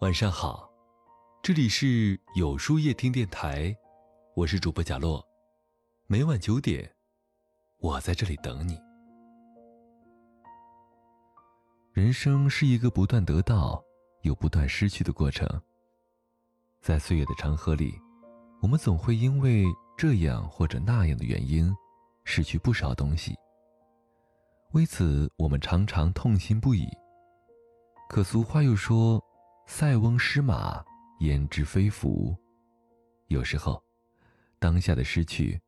晚上好，这里是有书夜听电台，我是主播贾洛，每晚九点，我在这里等你。人生是一个不断得到又不断失去的过程，在岁月的长河里，我们总会因为这样或者那样的原因，失去不少东西。为此，我们常常痛心不已。可俗话又说。塞翁失马，焉知非福？有时候，当下的失去，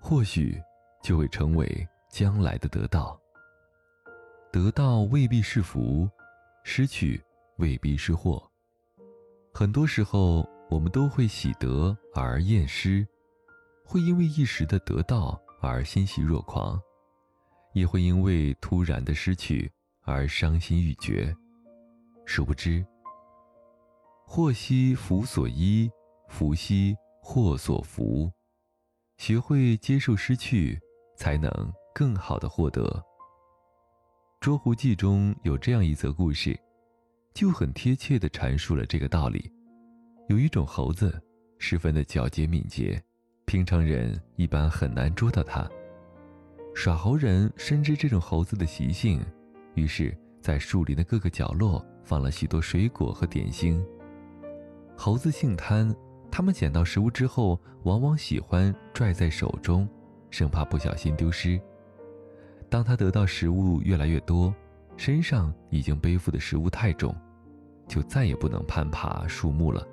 或许就会成为将来的得到。得到未必是福，失去未必是祸。很多时候，我们都会喜得而厌失，会因为一时的得到而欣喜若狂，也会因为突然的失去而伤心欲绝。殊不知。祸兮福所依，福兮祸所伏。学会接受失去，才能更好的获得。《捉狐记》中有这样一则故事，就很贴切地阐述了这个道理。有一种猴子，十分的狡捷敏捷，平常人一般很难捉到它。耍猴人深知这种猴子的习性，于是，在树林的各个角落放了许多水果和点心。猴子性贪，他们捡到食物之后，往往喜欢拽在手中，生怕不小心丢失。当他得到食物越来越多，身上已经背负的食物太重，就再也不能攀爬树木了，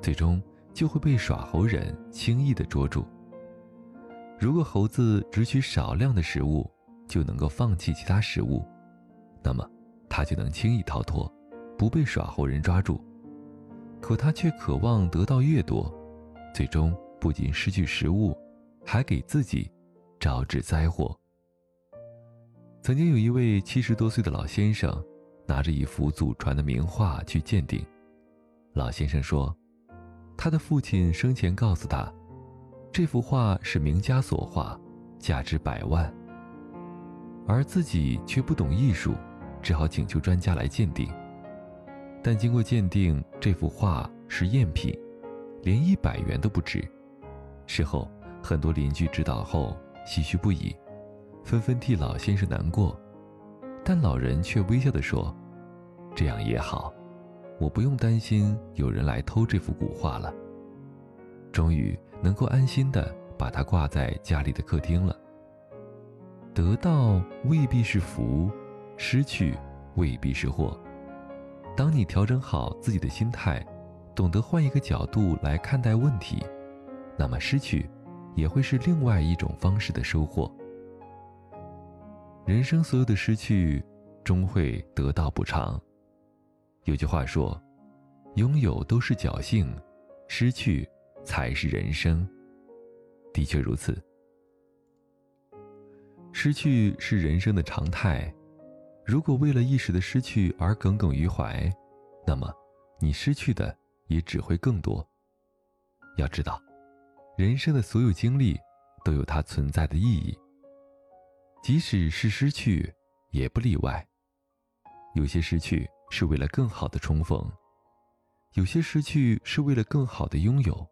最终就会被耍猴人轻易地捉住。如果猴子只取少量的食物，就能够放弃其他食物，那么他就能轻易逃脱，不被耍猴人抓住。可他却渴望得到越多，最终不仅失去食物，还给自己招致灾祸。曾经有一位七十多岁的老先生，拿着一幅祖传的名画去鉴定。老先生说，他的父亲生前告诉他，这幅画是名家所画，价值百万。而自己却不懂艺术，只好请求专家来鉴定。但经过鉴定，这幅画是赝品，连一百元都不值。事后，很多邻居知道后唏嘘不已，纷纷替老先生难过。但老人却微笑地说：“这样也好，我不用担心有人来偷这幅古画了。终于能够安心地把它挂在家里的客厅了。得到未必是福，失去未必是祸。”当你调整好自己的心态，懂得换一个角度来看待问题，那么失去也会是另外一种方式的收获。人生所有的失去，终会得到补偿。有句话说：“拥有都是侥幸，失去才是人生。”的确如此，失去是人生的常态。如果为了一时的失去而耿耿于怀，那么你失去的也只会更多。要知道，人生的所有经历都有它存在的意义，即使是失去，也不例外。有些失去是为了更好的重逢，有些失去是为了更好的拥有。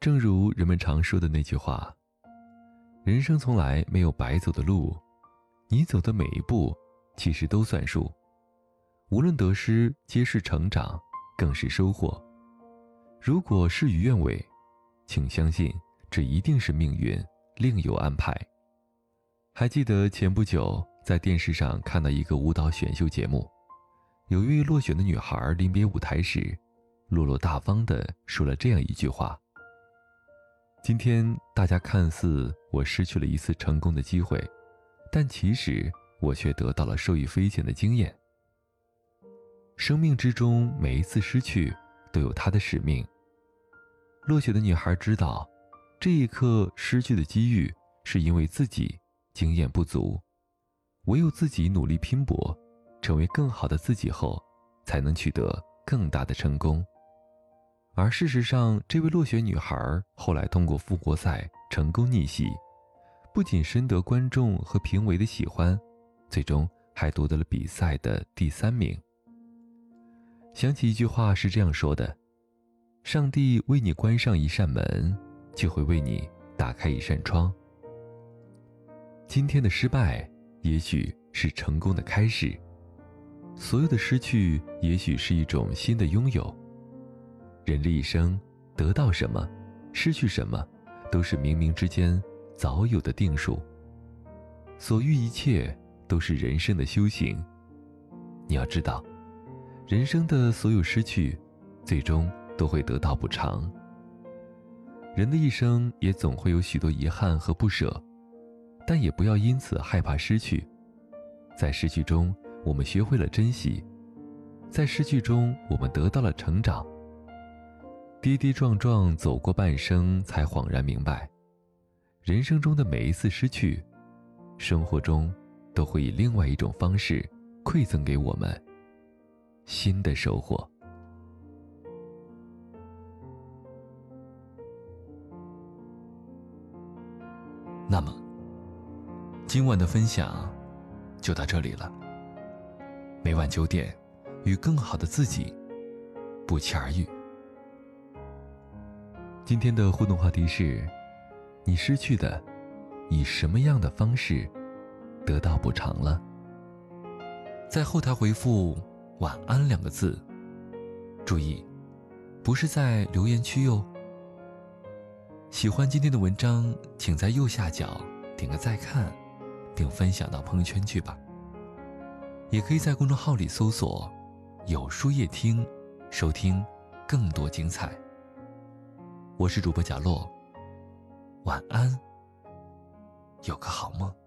正如人们常说的那句话：“人生从来没有白走的路。”你走的每一步，其实都算数。无论得失，皆是成长，更是收获。如果事与愿违，请相信这一定是命运另有安排。还记得前不久在电视上看到一个舞蹈选秀节目，有一位落选的女孩临别舞台时，落落大方地说了这样一句话：“今天大家看似我失去了一次成功的机会。”但其实我却得到了受益匪浅的经验。生命之中每一次失去都有它的使命。落雪的女孩知道，这一刻失去的机遇是因为自己经验不足，唯有自己努力拼搏，成为更好的自己后，才能取得更大的成功。而事实上，这位落雪女孩后来通过复活赛成功逆袭。不仅深得观众和评委的喜欢，最终还夺得了比赛的第三名。想起一句话是这样说的：“上帝为你关上一扇门，就会为你打开一扇窗。”今天的失败，也许是成功的开始；所有的失去，也许是一种新的拥有。人这一生，得到什么，失去什么，都是冥冥之间早有的定数。所遇一切，都是人生的修行。你要知道。人生的所有失去，最终都会得到补偿。人的一生也总会有许多遗憾和不舍，但也不要因此害怕失去。在失去中，我们学会了珍惜；在失去中，我们得到了成长。跌跌撞撞走过半生，才恍然明白，人生中的每一次失去，生活中都会以另外一种方式馈赠给我们。新的收获。那么，今晚的分享就到这里了。每晚九点，与更好的自己不期而遇。今天的互动话题是：你失去的，以什么样的方式得到补偿了？在后台回复。晚安两个字，注意，不是在留言区哟。喜欢今天的文章，请在右下角点个再看，并分享到朋友圈去吧。也可以在公众号里搜索“有书夜听”，收听更多精彩。我是主播贾洛，晚安，有个好梦。